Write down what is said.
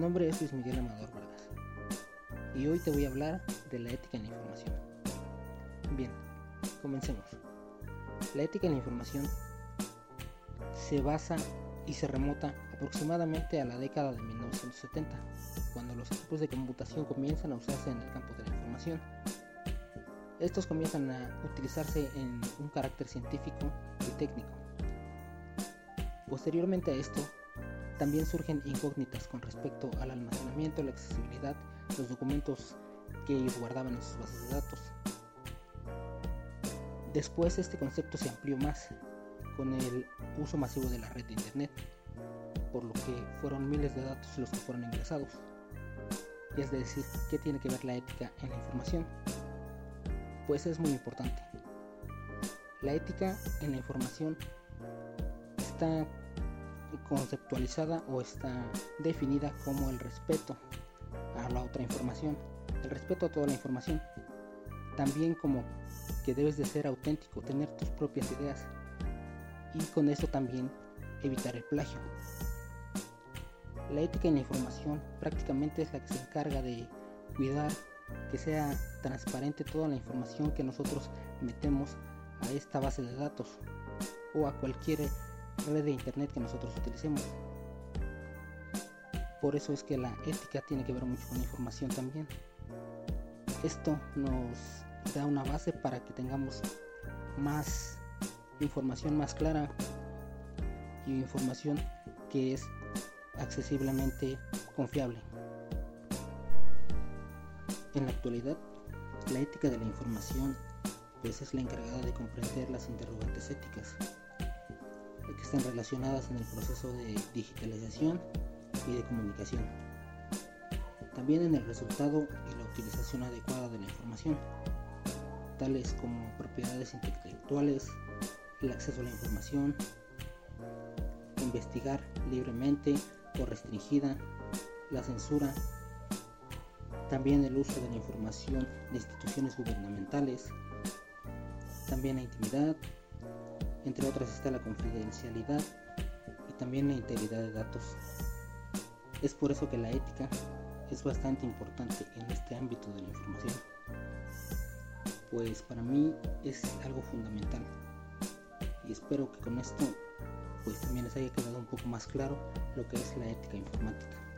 nombre es Luis Miguel Amador Vargas y hoy te voy a hablar de la ética en la información. Bien, comencemos. La ética en la información se basa y se remota aproximadamente a la década de 1970, cuando los equipos de computación comienzan a usarse en el campo de la información. Estos comienzan a utilizarse en un carácter científico y técnico. Posteriormente a esto, también surgen incógnitas con respecto al almacenamiento, la accesibilidad, los documentos que ellos guardaban en sus bases de datos. Después este concepto se amplió más con el uso masivo de la red de Internet, por lo que fueron miles de datos los que fueron ingresados. Y es decir, ¿qué tiene que ver la ética en la información? Pues es muy importante. La ética en la información está conceptualizada o está definida como el respeto a la otra información, el respeto a toda la información, también como que debes de ser auténtico, tener tus propias ideas y con eso también evitar el plagio. La ética en la información prácticamente es la que se encarga de cuidar que sea transparente toda la información que nosotros metemos a esta base de datos o a cualquier red de internet que nosotros utilicemos. Por eso es que la ética tiene que ver mucho con la información también. Esto nos da una base para que tengamos más información más clara y información que es accesiblemente confiable. En la actualidad, la ética de la información pues es la encargada de comprender las interrogantes éticas que están relacionadas en el proceso de digitalización y de comunicación. También en el resultado y la utilización adecuada de la información, tales como propiedades intelectuales, el acceso a la información, investigar libremente o restringida, la censura, también el uso de la información de instituciones gubernamentales, también la intimidad, entre otras está la confidencialidad y también la integridad de datos. Es por eso que la ética es bastante importante en este ámbito de la información, pues para mí es algo fundamental y espero que con esto pues también les haya quedado un poco más claro lo que es la ética informática.